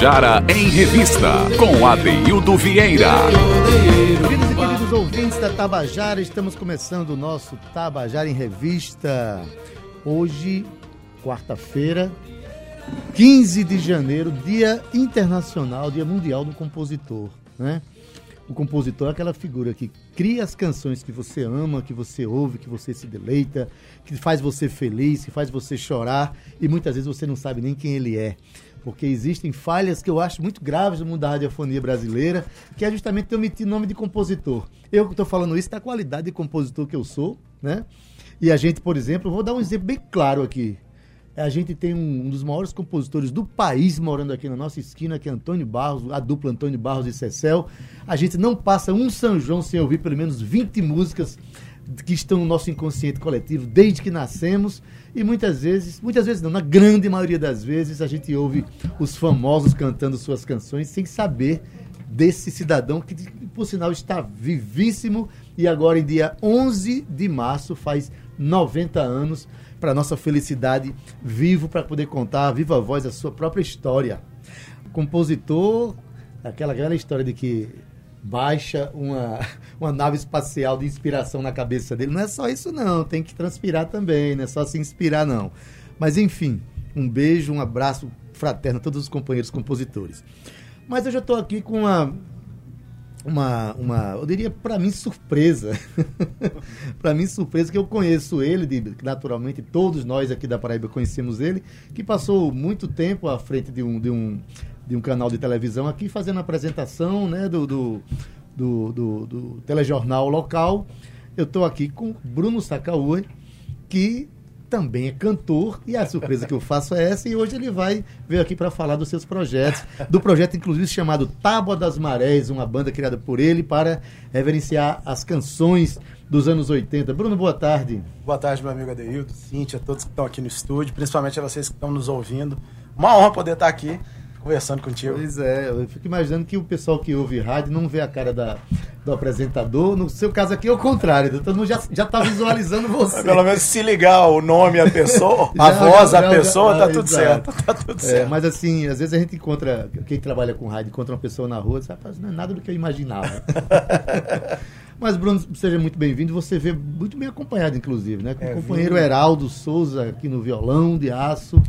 Tabajara em Revista, com Adeildo Vieira. Queridos e queridos ouvintes da Tabajara, estamos começando o nosso Tabajara em Revista. Hoje, quarta-feira, 15 de janeiro, Dia Internacional, Dia Mundial do Compositor, né? O compositor é aquela figura que cria as canções que você ama, que você ouve, que você se deleita, que faz você feliz, que faz você chorar e muitas vezes você não sabe nem quem ele é porque existem falhas que eu acho muito graves no mundo da radiofonia brasileira, que é justamente ter omitido nome de compositor. Eu que estou falando isso da qualidade de compositor que eu sou, né? E a gente, por exemplo, vou dar um exemplo bem claro aqui. A gente tem um, um dos maiores compositores do país morando aqui na nossa esquina, que é Antônio Barros, a dupla Antônio Barros e Cecel. A gente não passa um São João sem ouvir pelo menos 20 músicas que estão no nosso inconsciente coletivo desde que nascemos e muitas vezes, muitas vezes não, na grande maioria das vezes a gente ouve os famosos cantando suas canções sem saber desse cidadão que por sinal está vivíssimo e agora em dia 11 de março faz 90 anos para nossa felicidade vivo para poder contar a viva voz a sua própria história. Compositor, aquela velha história de que baixa uma, uma nave espacial de inspiração na cabeça dele. Não é só isso, não. Tem que transpirar também, não é só se inspirar, não. Mas, enfim, um beijo, um abraço fraterno a todos os companheiros compositores. Mas eu já estou aqui com uma, uma, uma, eu diria para mim surpresa, para mim surpresa que eu conheço ele, de, naturalmente todos nós aqui da Paraíba conhecemos ele, que passou muito tempo à frente de um, de um, de um canal de televisão aqui fazendo a apresentação né, do, do, do, do, do telejornal local. Eu estou aqui com Bruno Sacaue, que também é cantor e a surpresa que eu faço é essa e hoje ele vai vir aqui para falar dos seus projetos, do projeto inclusive chamado Tábua das Marés, uma banda criada por ele para reverenciar as canções dos anos 80. Bruno, boa tarde. Boa tarde, meu amigo Adeildo, Cíntia, todos que estão aqui no estúdio, principalmente a vocês que estão nos ouvindo. Uma honra poder estar aqui conversando contigo. Pois é, eu fico imaginando que o pessoal que ouve rádio não vê a cara da, do apresentador. No seu caso aqui é o contrário, todo mundo já, já tá visualizando você. Pelo menos se ligar o nome à pessoa, a voz à pessoa, já, tá tudo certo. Tá tudo é, certo. Mas assim, às vezes a gente encontra, quem trabalha com rádio, encontra uma pessoa na rua, sabe, não é nada do que eu imaginava. Mas, Bruno, seja muito bem-vindo. Você vê muito bem acompanhado, inclusive, né? Com é, o companheiro viu? Heraldo Souza aqui no violão de aço.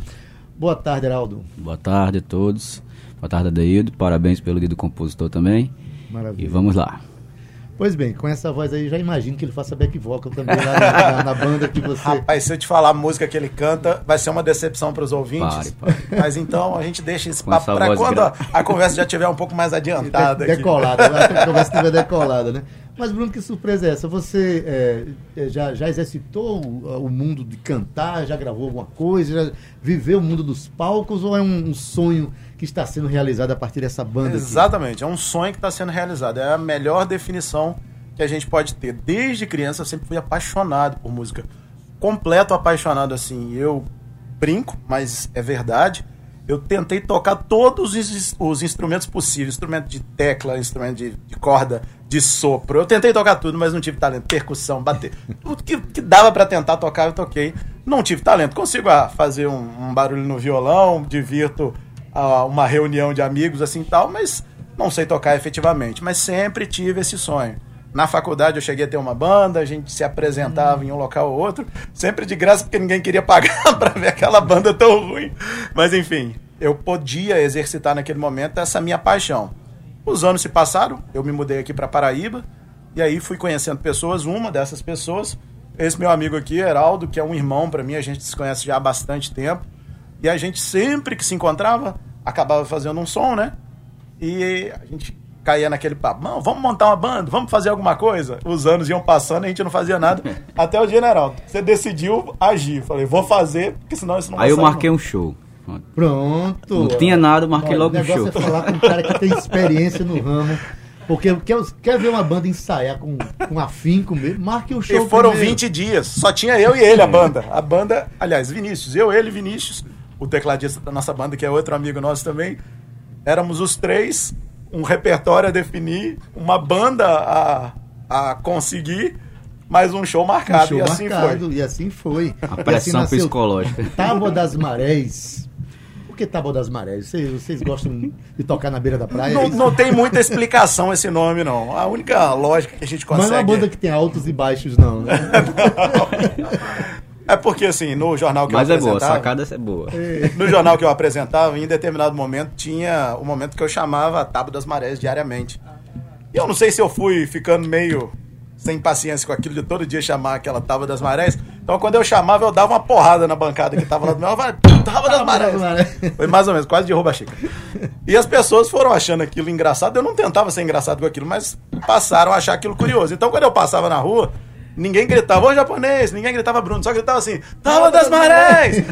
Boa tarde, Heraldo. Boa tarde a todos. Boa tarde, Adeildo. Parabéns pelo dia do compositor também. Maravilha. E vamos lá. Pois bem, com essa voz aí, já imagino que ele faça back vocal também lá na, na, na banda que você. Rapaz, se eu te falar a música que ele canta, vai ser uma decepção para os ouvintes. Pare, pare. Mas então a gente deixa esse papo para quando a, a, conversa já estiver um pouco mais adiantada. De, decolada, a conversa estiver decolada, né? Mas, Bruno, que surpresa é essa? Você é, é, já, já exercitou o, o, mundo de cantar? Já gravou alguma coisa? Já viveu o mundo dos palcos? Ou é um, um sonho que está sendo realizado a partir dessa banda? Exatamente, aqui? é um sonho que está sendo realizado. É a melhor definição que a gente pode ter. Desde criança eu sempre fui apaixonado por música. Completo apaixonado, assim. Eu brinco, mas é verdade eu tentei tocar todos os, os instrumentos possíveis, instrumento de tecla, instrumento de, de, corda, de sopro. Eu tentei tocar tudo, mas não tive talento. Percussão, bater. Tudo que, que dava para tentar tocar, eu toquei. Não tive talento. Consigo ah, fazer um, um, barulho no violão, divirto ah, uma reunião de amigos assim tal, mas não sei tocar efetivamente. Mas sempre tive esse sonho. Na faculdade eu cheguei a ter uma banda, a gente se apresentava hum. em um local ou outro, sempre de graça porque ninguém queria pagar para ver aquela banda tão ruim. Mas enfim, eu podia exercitar naquele momento essa minha paixão. Os anos se passaram, eu me mudei aqui para Paraíba e aí fui conhecendo pessoas, uma dessas pessoas, esse meu amigo aqui, Heraldo, que é um irmão para mim, a gente se conhece já há bastante tempo. E a gente sempre que se encontrava, acabava fazendo um som, né? E a gente caía naquele papo, não, vamos montar uma banda, vamos fazer alguma coisa. Os anos iam passando e a gente não fazia nada. Até o general, você decidiu agir. Falei, vou fazer, porque senão isso não Aí eu marquei um show. Pronto. Não tinha nada, marquei Olha, logo o show. O negócio é falar com um cara que tem experiência no ramo. Porque quer, quer ver uma banda ensaiar com, com afinco mesmo, marque o show. E foram primeiro. 20 dias. Só tinha eu e ele a banda. A banda, aliás, Vinícius. Eu, ele, Vinícius, o tecladista da nossa banda, que é outro amigo nosso também. Éramos os três, um repertório a definir, uma banda a, a conseguir, mais um show marcado. Um show e assim marcado, foi. E assim foi. A E assim pressão nasceu psicológica. Tábua das Marés. Por que Tábua das Marés? Vocês, vocês gostam de tocar na beira da praia? Não, É não tem muita explicação esse nome, não. A única lógica que a gente Mas não é consegue. uma banda que tem altos e baixos, não. Né? É porque, assim, no jornal que Mas eu é boa, a apresentava... sacada é boa. No jornal que eu apresentava, em determinado momento, tinha o momento que eu chamava a Tábua das Marés diariamente. E eu não sei se eu fui ficando meio sem paciência com aquilo de todo dia chamar aquela Tábua das Marés. Então, quando eu chamava, eu dava uma porrada na bancada que tava lá do meu. Eu Tábua das Marés. Foi mais ou menos, quase de rouba xícara. E as pessoas foram achando aquilo engraçado. Eu não tentava ser engraçado com aquilo, mas passaram a achar aquilo curioso. Então, quando eu passava na rua, ninguém gritava, ô japonês, ninguém gritava Bruno, só gritava assim, Tábua das Marés!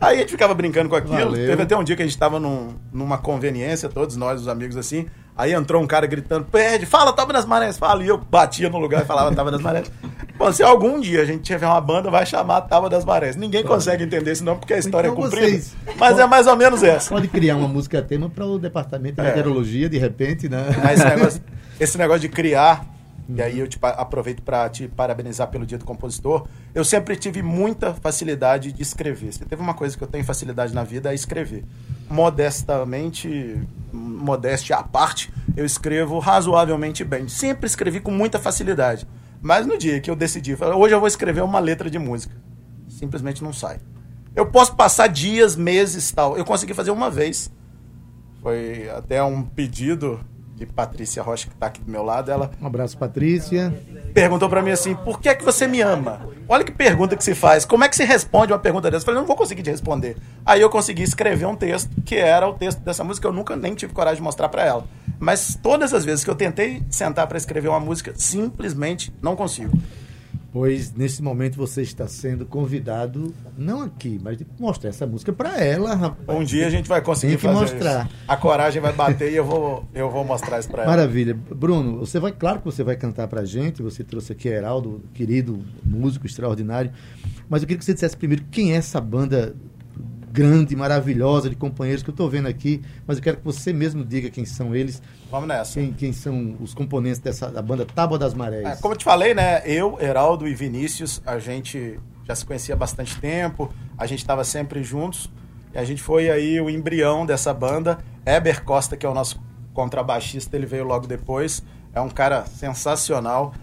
Aí a gente ficava brincando com aquilo. Valeu. Teve até um dia que a gente tava num- numa conveniência, todos nós, os amigos assim. Aí entrou um cara gritando, pede, fala Tábua das Marés, fala. E eu batia no lugar e falava Tábua das Marés. Bom, se algum dia a gente tiver uma banda, vai chamar Tábua das Marés. Ninguém consegue entender esse nome porque a história Então é comprida. vocês- Mas é mais ou menos essa. Pode criar uma música tema para o departamento de É. meteorologia, de repente, né? Mas esse negócio, esse negócio de criar, e aí eu te aproveito para te parabenizar pelo dia do compositor, eu sempre tive muita facilidade de escrever. Se teve uma coisa que eu tenho facilidade na vida é escrever. Modestamente, modéstia à parte, eu escrevo razoavelmente bem. Sempre escrevi com muita facilidade. Mas no dia que eu decidi, hoje eu vou escrever uma letra de música, simplesmente não sai. Eu posso passar dias, meses, tal. Eu consegui fazer uma vez. Foi até um pedido de Patrícia Rocha, que está aqui do meu lado. Ela Um abraço, Patrícia. perguntou para mim assim: por que é que você me ama? Olha que pergunta que se faz. Como é que se responde uma pergunta dessa? Eu falei: não vou conseguir te responder. Aí eu consegui escrever um texto, que era o texto dessa música. Eu nunca nem tive coragem de mostrar para ela. Mas todas as vezes que eu tentei sentar para escrever uma música, simplesmente não consigo. Pois nesse momento você está sendo convidado, não aqui, mas de mostrar essa música para ela, rapaz. Um dia a gente vai conseguir Tem que fazer mostrar. isso. A coragem vai bater e eu vou, eu vou mostrar isso para ela. Maravilha. Bruno, você vai, claro que você vai cantar pra gente, você trouxe aqui Heraldo, querido músico extraordinário, mas eu queria que você dissesse primeiro quem é essa banda grande, maravilhosa de companheiros que eu estou vendo aqui, mas eu quero que você mesmo diga quem são eles, Vamos nessa. quem, quem são os componentes dessa da banda Tábua das Marés. É, como eu te falei, né? Eu, Heraldo e Vinícius, a gente já se conhecia há bastante tempo, a gente estava sempre juntos. E a gente foi aí o embrião dessa banda. Eber Costa, que é o nosso contrabaixista, ele veio logo depois. É um cara sensacional.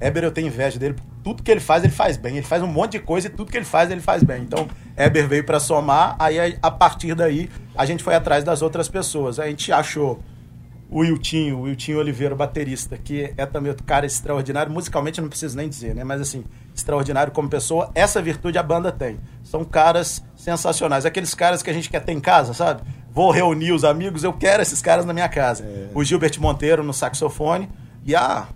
Eber, eu tenho inveja dele. Tudo que ele faz, ele faz bem. Ele faz um monte de coisa e tudo que ele faz, ele faz bem. Então, Eber veio para somar. Aí, a partir daí, a gente foi atrás das outras pessoas. A gente achou o Wiltinho, o Wiltinho Oliveira, baterista, que é também outro cara extraordinário. Musicalmente eu não preciso nem dizer, né? Mas assim, extraordinário como pessoa. Essa virtude a banda tem. São caras sensacionais. Aqueles caras que a gente quer ter em casa, sabe? Vou reunir os amigos, eu quero esses caras na minha casa. O Gilbert Monteiro no saxofone e a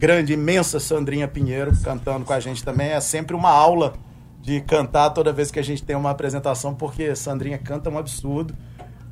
grande, imensa Sandrinha Pinheiro cantando com a gente também. É sempre uma aula de cantar toda vez que a gente tem uma apresentação, porque Sandrinha canta um absurdo.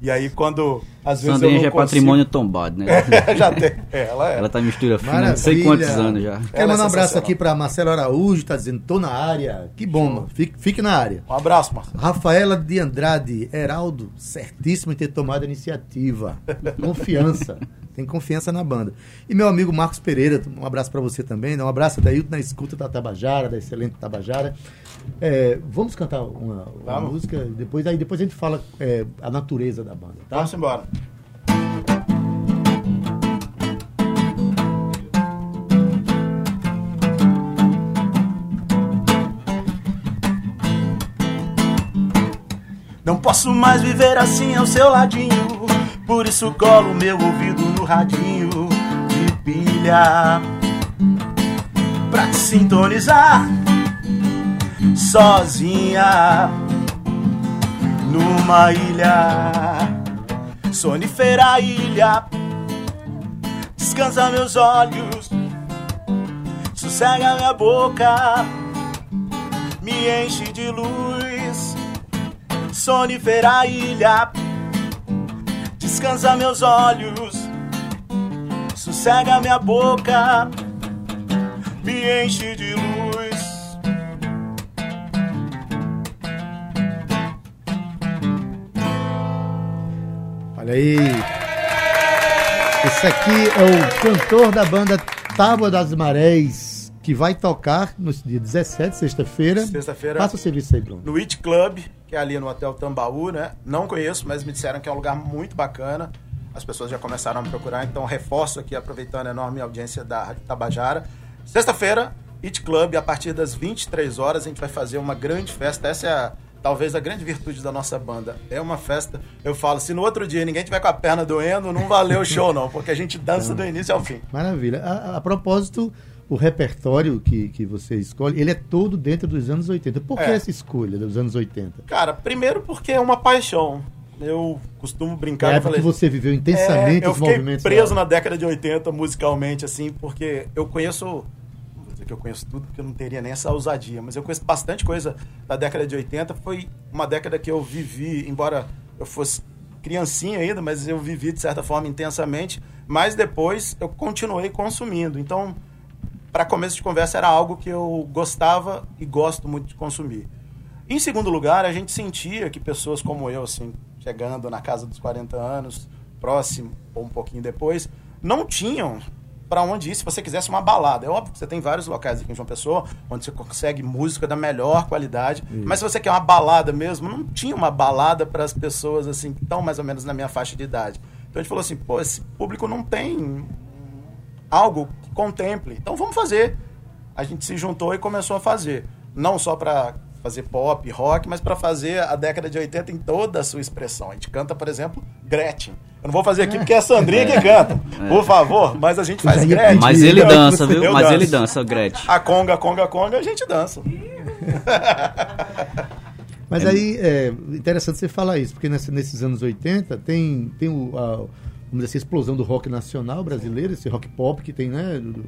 E aí, quando às vezes Sandrinha eu não já é consigo- patrimônio tombado, né? já tem. É, ela é. Ela tá mistura fina, não sei quantos anos já. Quero é mandar um abraço aqui para Marcelo Araújo, tá dizendo, tô na área. Que bom, mano. Fique, fique na área. Um abraço, Marcelo. Rafaela de Andrade, Heraldo, certíssimo em ter tomado a iniciativa. Confiança. Tem confiança na banda. E meu amigo Marcos Pereira, um abraço para você também. né? Um abraço daí na escuta da Tabajara, da excelente Tabajara. É, vamos cantar uma, uma Vamos. música, depois, aí depois a gente fala é, a natureza da banda, tá? Vamos embora. Não posso mais viver assim ao seu ladinho. Por isso colo meu ouvido no radinho de pilha. Pra te sintonizar sozinha numa ilha. Sonífera ilha. Descansa meus olhos. Sossega minha boca. Me enche de luz sonífera ilha. Descansa meus olhos, cega minha boca, me enche de luz. Olha aí. Esse aqui é o cantor da banda Tábua das Marés, que vai tocar no dia 17, sexta-feira. Sexta-feira. Passa o serviço aí, Bruno. No It Club, que é ali no Hotel Tambaú, né? Não conheço, mas me disseram que é um lugar muito bacana. As pessoas já começaram a me procurar, então reforço aqui, aproveitando a enorme audiência da Rádio Tabajara. Sexta-feira, It Club, a partir das 23 horas, a gente vai fazer uma grande festa. Essa é a, talvez a grande virtude da nossa banda. É uma festa, eu falo, se no outro dia ninguém tiver com a perna doendo, não valeu o show não, porque a gente dança do início ao fim. Maravilha. A, a propósito, o repertório que, que você escolhe, ele é todo dentro dos anos 80. Por que É. essa escolha dos anos 80? Cara, primeiro porque é uma paixão. Eu costumo brincar, É a eu época falei, que você viveu intensamente É, eu os fiquei movimentos. preso lá. na década de 80 musicalmente, assim, porque eu conheço. Não vou dizer que eu conheço tudo, porque eu não teria nem essa ousadia, mas eu conheço bastante coisa da década de 80. Foi uma década que eu vivi, embora eu fosse criancinha ainda, mas eu vivi de certa forma intensamente. Mas depois eu continuei consumindo. Então, para começo de conversa, era algo que eu gostava e gosto muito de consumir. Em segundo lugar, a gente sentia que pessoas como eu, assim, chegando na casa dos 40 anos, próximo ou um pouquinho depois, não tinham para onde ir se você quisesse uma balada. É óbvio que você tem vários locais aqui em João Pessoa onde você consegue música da melhor qualidade, mas se você quer uma balada mesmo, não tinha uma balada para as pessoas assim que estão mais ou menos na minha faixa de idade. Então a gente falou assim, pô, esse público não tem algo contemple. Então vamos fazer. A gente se juntou e começou a fazer. Não só para fazer pop, rock, mas para fazer a década de 80 em toda a sua expressão. A gente canta, por exemplo, Gretchen. Eu não vou fazer aqui porque é a Sandrinha que canta, por favor, mas a gente faz ia Gretchen. Mas ele dança, viu? eu Mas danço. ele dança, Gretchen. A conga, conga, conga, a gente dança. Mas aí é interessante você falar isso, porque nessa- nesses anos 80 tem, tem o, a, vamos dizer assim, explosão do rock nacional brasileiro, esse rock pop que tem, né? do-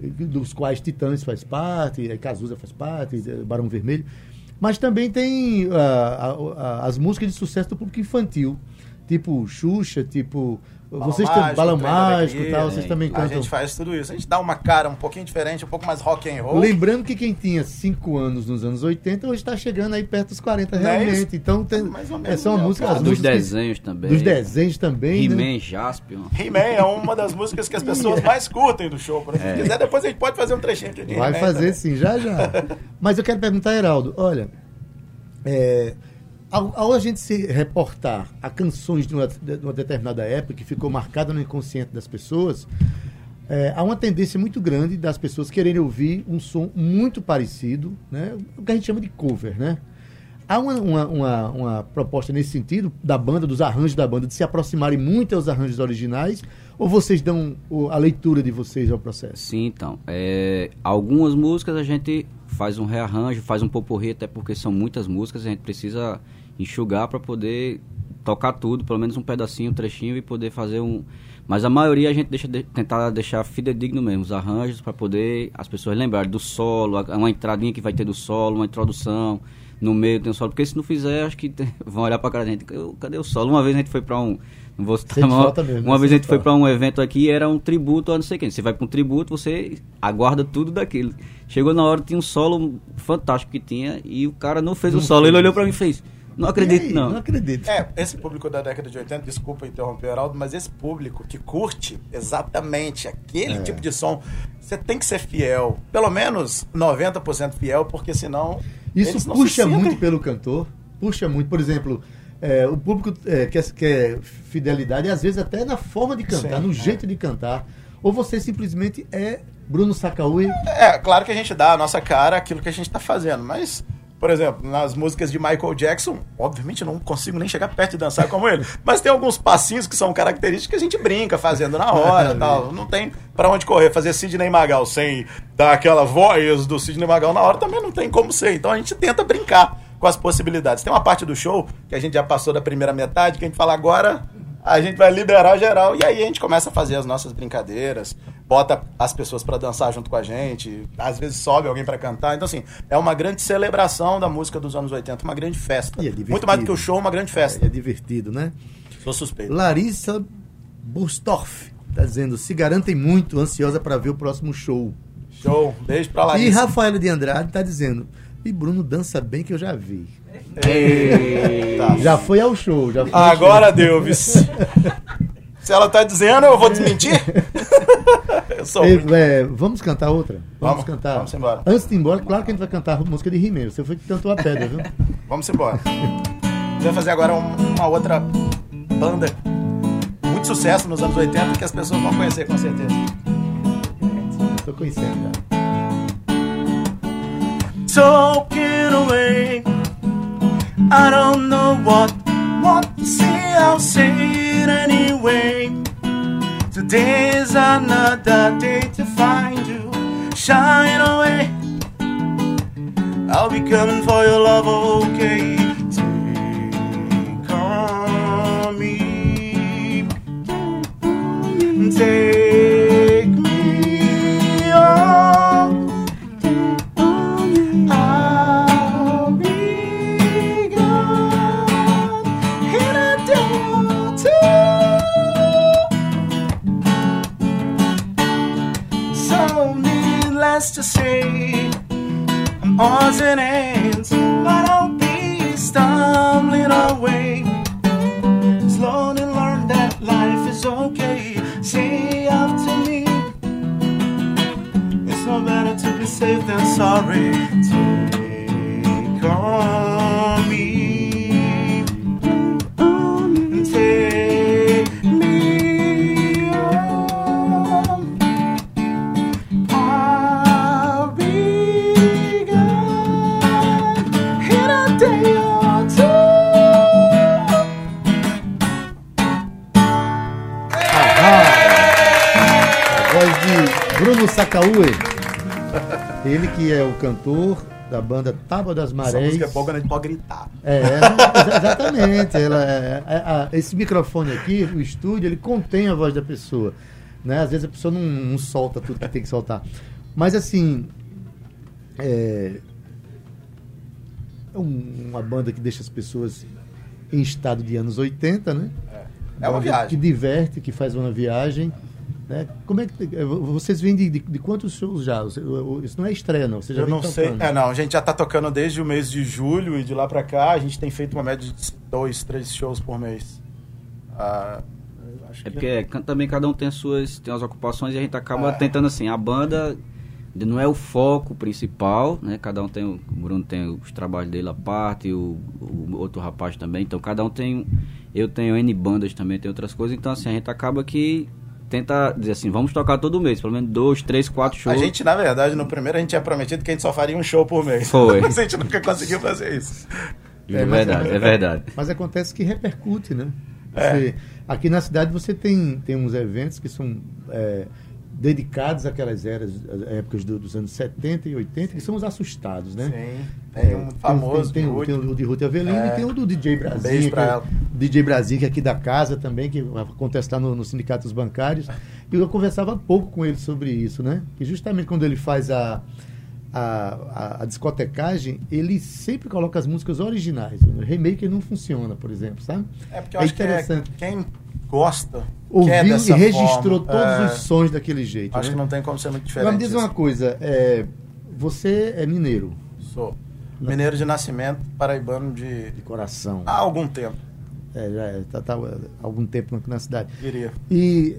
do- dos quais Titãs faz parte, Cazuza faz parte, eh, Barão Vermelho. Mas também tem a- as músicas de sucesso do público infantil, tipo Xuxa, tipo. vocês têm Mágico, Balão Mágico e tal, vocês é. também A cantam. gente faz tudo isso. A gente dá uma cara um pouquinho diferente, um pouco mais rock and roll. Lembrando que quem tinha 5 anos nos anos 80 hoje está chegando aí perto dos 40 Não é realmente. isso? Então tem, Mais ou é, menos, são né? músicas, as Dos músicas que- desenhos também. dos desenhos também. né? He-Man, Jaspion. He-Man é uma das músicas que as pessoas mais curtem do show. Se quiser, depois a gente pode fazer um trechinho aqui Vai fazer também. sim, já já. Mas eu quero perguntar, Heraldo, olha, é, ao, ao a gente se reportar a canções de uma, de uma determinada época que ficou marcada no inconsciente das pessoas, é, há uma tendência muito grande das pessoas quererem ouvir um som muito parecido, né? o que a gente chama de cover, né? Há uma, uma, uma, uma proposta nesse sentido da banda, dos arranjos da banda, de se aproximarem muito aos arranjos originais, ou vocês dão a leitura de vocês ao processo? Sim, então. é, algumas músicas a gente faz um rearranjo, faz um poporri, até porque são muitas músicas, a gente precisa enxugar para poder tocar tudo, pelo menos um pedacinho, um trechinho e poder fazer um. Mas a maioria a gente deixa de- tentar deixar fidedigno mesmo, os arranjos, para poder as pessoas lembrarem do solo, uma entradinha que vai ter do solo, uma introdução, no meio tem um solo, porque se não fizer, acho que tem- vão olhar pra cara da gente. "Eu- Cadê o solo? Uma vez a gente foi pra um. Não vou citar falta mesmo, Uma né? vez a gente foi pra um evento aqui e era um tributo a não sei quem. Você vai pra um tributo, você aguarda tudo daquilo. Chegou na hora, tinha um solo fantástico que tinha e o cara não fez o Não solo. Ele fez. olhou pra mim e fez: Não acredito, não. Não acredito. É, esse público da década de 80, desculpa interromper, Heraldo, mas esse público que curte exatamente aquele É. tipo de som, você tem que ser fiel. Pelo menos 90% fiel, porque senão. Isso eles não puxa se muito pelo cantor, puxa muito. Por exemplo, é, o público é, quer, quer fidelidade, às vezes até na forma de cantar, Sim, no é. jeito de cantar. Ou você simplesmente é Bruno Sacaúi. É, claro que a gente dá a nossa cara aquilo que a gente tá fazendo, mas. Por exemplo, nas músicas de Michael Jackson, obviamente eu não consigo nem chegar perto de dançar como ele. Mas tem alguns passinhos que são característicos que a gente brinca fazendo na hora tal. Não tem pra onde correr. Fazer Sidney Magal sem dar aquela voz do Sidney Magal na hora também não tem como ser. Então a gente tenta brincar com as possibilidades. Tem uma parte do show que a gente já passou da primeira metade, que a gente fala agora a gente vai liberar geral e aí a gente começa a fazer as nossas brincadeiras, bota as pessoas pra dançar junto com a gente, às vezes sobe alguém pra cantar. Então assim, é uma grande celebração da música dos anos 80, uma grande festa. É. Muito mais do que o show, uma grande festa. É divertido, né? Sou suspeito. Larissa Bustorff. tá dizendo, se garantem muito, ansiosa para ver o próximo show. Show. Beijo pra Larissa. E Rafaela de Andrade tá dizendo, e Bruno dança bem que eu já vi. Eita. Já foi ao show, já foi Agora deu, vice. Se ela tá dizendo, eu vou desmentir? sou. É, é, vamos cantar outra? Vamos, cantar. vamos embora. Antes de ir embora, claro que a gente vai cantar a música de He-Man. Você foi que cantou a pedra, viu? Vamos embora. A gente vai fazer agora um- uma outra banda. Muito sucesso nos anos 80 que as pessoas vão conhecer com certeza. Tô conhecendo já. Talking away. I don't know what, what to say, I'll say it anyway. Today's another day to find you. Shine away. I'll be coming for your love, okay? Odds and ends, but I'll be stumbling away. Slowly learn that life is okay. Say after me. It's no better to be safe than sorry. Cantor da banda Tábua das Essa Marés. música é boa a gente pode gritar. É, exa- exatamente. Ela, é- é- a- esse microfone aqui, o estúdio, ele contém a voz da pessoa. Né? Às vezes a pessoa não, não solta tudo que tem que soltar. Mas assim. É, é um- uma banda que deixa as pessoas em estado de anos 80, né? É uma Que viagem. diverte, que faz uma viagem. Né? Como é que eh, vocês vêm de, de, de quantos shows já? Isso não é estreia, não. Você já Eu não sei. tocando. É, não, a gente já tá tocando desde o mês de julho e de lá pra cá a gente tem feito uma média de dois, três shows por mês. Ah, acho É que- porque também cada um tem as suas tem as ocupações e a gente acaba É. tentando assim, a banda de- não é o foco principal, né? Cada um tem, o o Bruno tem os trabalhos dele à parte, o, o outro rapaz também, então cada um tem, eu tenho N bandas também, tem outras coisas, então assim, a gente acaba que tenta dizer assim, vamos tocar todo mês, pelo menos dois, três, quatro A shows. gente, na verdade, no primeiro a gente tinha prometido que a gente só faria um show por mês. Foi. Mas a gente nunca conseguiu fazer isso. É, mas- verdade, é verdade. Mas acontece que repercute, né? É. Você- aqui na cidade você tem, tem uns eventos que são é, dedicados àquelas eras, às épocas do- dos anos 70 e 80, que são os assustados, né? Sim. Tem um muito famoso. Tem, tem, o- Ruth. tem o de Ruth Avelino É. e tem o do DJ Beijo Brasil. pra ela. DJ Brasil, que é aqui da casa também, que acontece lá no, no Sindicato dos Bancários. E eu conversava pouco com ele sobre isso, né? Que justamente quando ele faz a, a, a, a discotecagem, ele sempre coloca as músicas originais. O remake não funciona, por exemplo, sabe? É porque eu É acho que é, quem gosta Ouviu e registrou forma. todos É, os sons daquele jeito. Acho né? que não tem como ser muito diferente. Agora me diz uma isso. coisa, é, você é mineiro, Sou mineiro de nascimento, paraibano de de coração. há algum tempo, É, já é, tá, tá há algum tempo na- na cidade. diria. E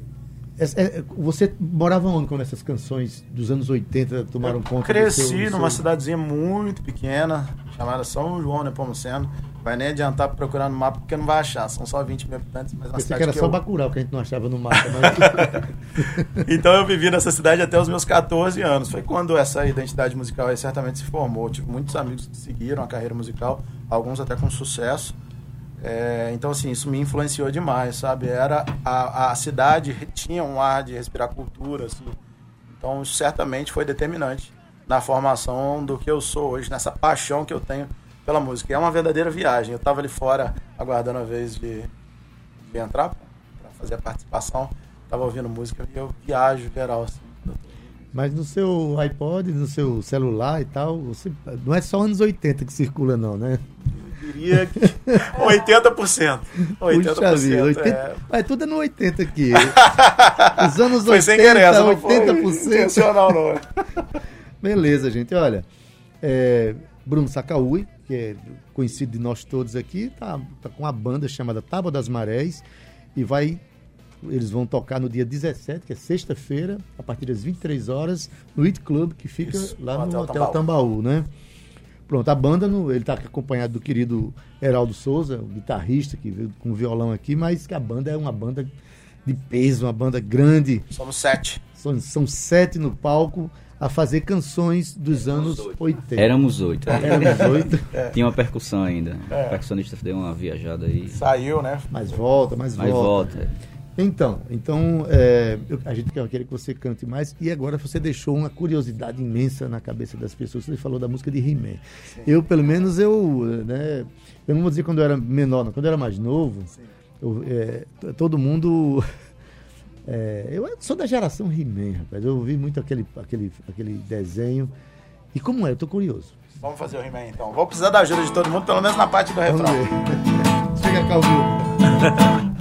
é- você morava onde quando essas canções dos anos 80 tomaram Eu conta? cresci seu- numa seu- cidadezinha muito pequena, chamada São João Nepomuceno. Vai nem adiantar procurar no mapa, porque não vai achar. São só 20 mil habitantes, mas uma cidade que era que só eu... Bacurau, que a gente não achava no mapa. Mas... Então eu vivi nessa cidade até os meus 14 anos. Foi quando essa identidade musical aí certamente se formou. Tive muitos amigos que seguiram a carreira musical, alguns até com sucesso. É, então, assim, isso me influenciou demais, sabe? Era a, a cidade tinha um ar de respirar cultura, assim. Então, isso certamente foi determinante na formação do que eu sou hoje, nessa paixão que eu tenho pela música. E é uma verdadeira viagem. Eu estava ali fora aguardando a vez de, de entrar para fazer a participação. Estava ouvindo música e eu viajo geral. Assim. mas no seu iPod, no seu celular e tal, você... não é só anos 80 que circula, não, né? diria que 80%. 80%. Puxa vida, 80, é. Mas tudo é no 80 aqui. Os anos Foi 80, sem querer, essa não foi 80%. intencional, não. Beleza, gente. Olha, é, Bruno Sacaúi, que é conhecido de nós todos aqui, tá, tá com uma banda chamada Tábua das Marés e vai. Eles vão tocar no dia 17, que é sexta-feira, a partir das 23 horas, no It Club, que fica Isso, lá no Hotel Hotel Tambaú, né? Pronto, a banda, no, ele está acompanhado do querido Heraldo Souza, o guitarrista que veio com violão aqui, mas que a banda é uma banda de peso, uma banda grande. Somos sete. São, são sete no palco a fazer canções dos anos 80. Éramos oito. Éramos oito, Tinha uma percussão ainda. O percussionista deu uma viajada aí. Saiu, né? mas volta, mas, Mas volta. volta. Então, então é, eu- a gente quer que você cante mais e agora você deixou uma curiosidade imensa na cabeça das pessoas. Você falou da música de He-Man. Eu, pelo menos, eu, né, eu não vou dizer quando eu era menor, não, quando eu era mais novo, eu, é, todo mundo é, eu sou da geração He-Man, rapaz. Eu ouvi muito aquele, aquele, aquele desenho. E como é? Eu tô curioso. Vamos fazer o He-Man então. Vou precisar da ajuda de todo mundo, pelo menos na parte do refrão. Chega cá, ouviu?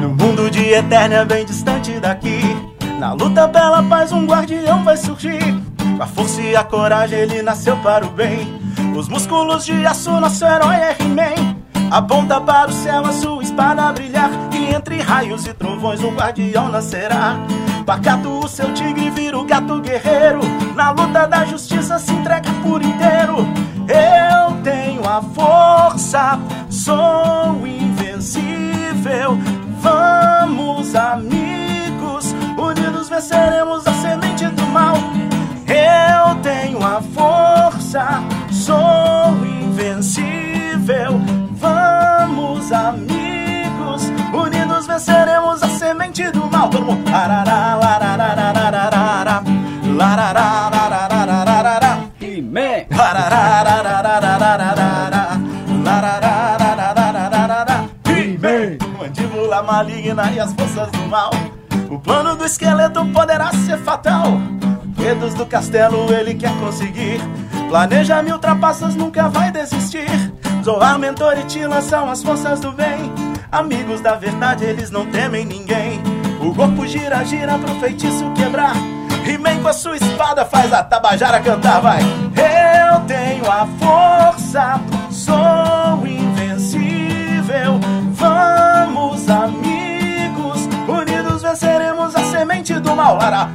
No mundo de Eternia, bem distante daqui. Na luta pela paz, um guardião vai surgir. Com a força e a coragem, ele nasceu para o bem. Os músculos de aço, nosso herói é He-Man. Aponta para o céu a sua espada brilhar. Entre raios e trovões, um guardião nascerá. Pacato, o seu tigre vira o gato guerreiro. Na luta da justiça, se entrega por inteiro. Eu tenho a força, sou invencível. Vamos, amigos, unidos venceremos a semente do mal. Eu tenho a força, sou invencível. Vamos, amigos, juntos venceremos a semente do mal. Todo mundo. He-Man. He-Man. Mandíbula maligna e as forças do mal. O plano do esqueleto poderá ser fatal. Dedos do castelo ele quer conseguir. Planeja mil trapaças, nunca vai desistir. Zoar, mentor e te lançam as forças do bem. Amigos da verdade, eles não temem ninguém. O corpo gira, gira pro feitiço quebrar. He-Man com a sua espada faz a Tabajara cantar, vai. Eu tenho a força, sou invencível. Vamos, amigos, unidos venceremos a semente do mal. Lara,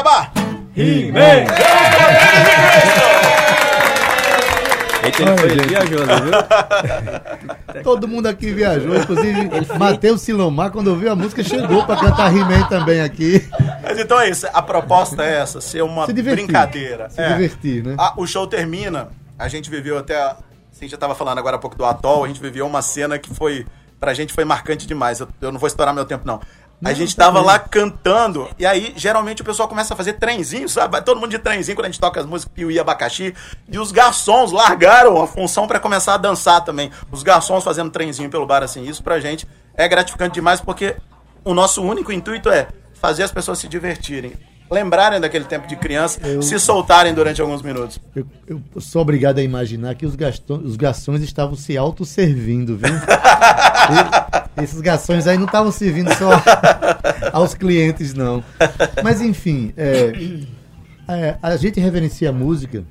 acabar. He-Man! Eita, ele, foi, viajou, né, viu? Todo mundo aqui viajou, inclusive Matheus Silomar, quando ouviu a música, chegou para cantar He-Man também aqui. Mas então é isso, a proposta é essa, ser uma Se brincadeira. Se É. divertir, né? Ah, o show termina, a gente viveu até. A gente já tava falando agora há pouco do Atol, a gente viveu uma cena que foi. Pra gente foi marcante demais. Eu, eu não vou estourar meu tempo, não. A gente tá tava lá cantando, e aí geralmente o pessoal começa a fazer trenzinho, sabe? Vai todo mundo de trenzinho quando a gente toca as músicas Piuí e Abacaxi. E os garçons largaram a função pra começar a dançar também. Os garçons fazendo trenzinho pelo bar, assim. Isso pra gente é gratificante demais, porque o nosso único intuito é fazer as pessoas se divertirem. Lembrarem daquele tempo de criança, se soltarem durante alguns minutos. Eu, eu sou obrigado a imaginar que os, gastões, os garçons estavam se autosservindo, viu? Esses garçons aí não estavam servindo só aos clientes, não. Mas, enfim, é, é, a gente reverencia a música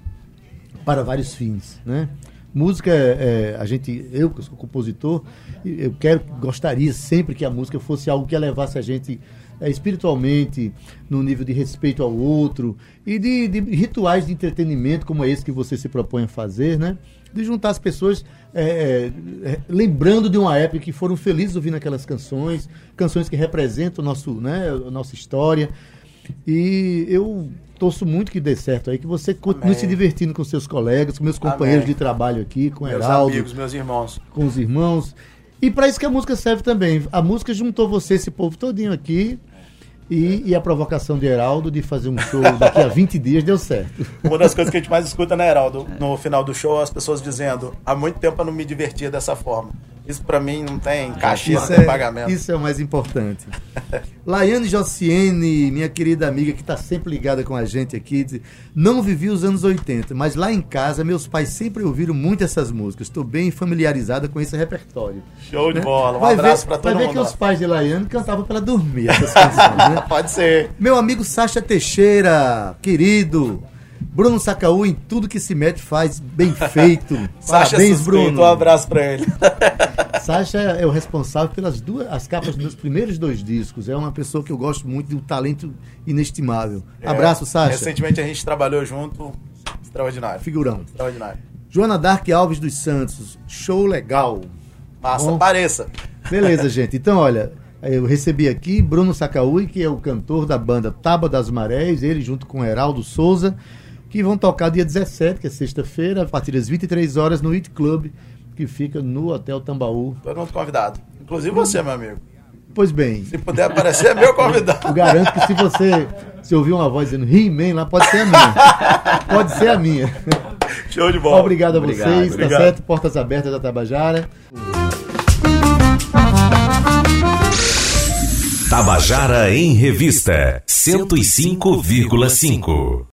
para vários fins, né? Música, é, a gente, eu que sou compositor, eu quero, gostaria sempre que a música fosse algo que levasse a gente espiritualmente, no nível de respeito ao outro e de, de rituais de entretenimento como esse que você se propõe a fazer, né? De juntar as pessoas é, é, lembrando de uma época que foram felizes ouvindo aquelas canções, canções que representam nosso, né, a nossa história. E eu torço muito que dê certo aí, que você continue Amém. se divertindo com seus colegas, com meus companheiros Amém. de trabalho aqui, com Meus Heraldo, amigos, meus irmãos. com os irmãos. E para isso que a música serve também. A música juntou você, esse povo todinho aqui. E, e a provocação de Heraldo de fazer um show daqui a 20 dias deu certo. Uma das coisas que a gente mais escuta, né, Heraldo? No final do show, as pessoas dizendo: há muito tempo eu não me divertia dessa forma. Isso pra mim não tem não Isso tem é, pagamento. isso é o mais importante. Laiane Jociene, minha querida amiga que está sempre ligada com a gente aqui, diz, não vivi os anos 80, mas lá em casa meus pais sempre ouviram muito essas músicas. Estou bem familiarizada com esse repertório. Show de né? bola. Um vai abraço ver, pra todo vai ver mundo. que lá. os pais de Laiane cantavam para dormir essas canções, né? Pode ser. Meu amigo Sacha Teixeira, querido. Bruno Sacaú, em tudo que se mete, faz bem feito. Sacha Parabéns, suspeito, Bruno. Um abraço pra ele. Sacha é o responsável pelas duas as capas dos meus primeiros dois discos. É uma pessoa que eu gosto muito, de um talento inestimável. Abraço, É, Sacha. Recentemente a gente trabalhou junto. Extraordinário. Figurão. Extraordinário. Joana Dark Alves dos Santos, show legal. Massa, Bom. pareça. Beleza, gente. Então, olha, eu recebi aqui Bruno Sacaúi, que é o cantor da banda Tábua das Marés, ele junto com Heraldo Souza, que vão tocar dia 17, que é sexta-feira, a partir das 23 horas no It Club, que fica no Hotel Tambaú. Todo mundo convidado. Inclusive você, meu amigo. Pois bem, Se puder aparecer, é meu convidado. eu garanto que se você se ouvir uma voz dizendo He-Man lá, pode ser a minha. Pode ser a minha. Show de bola. Obrigado a Obrigado, vocês, tá obrigado. certo? Portas abertas da Tabajara. Tabajara em Revista 105,5.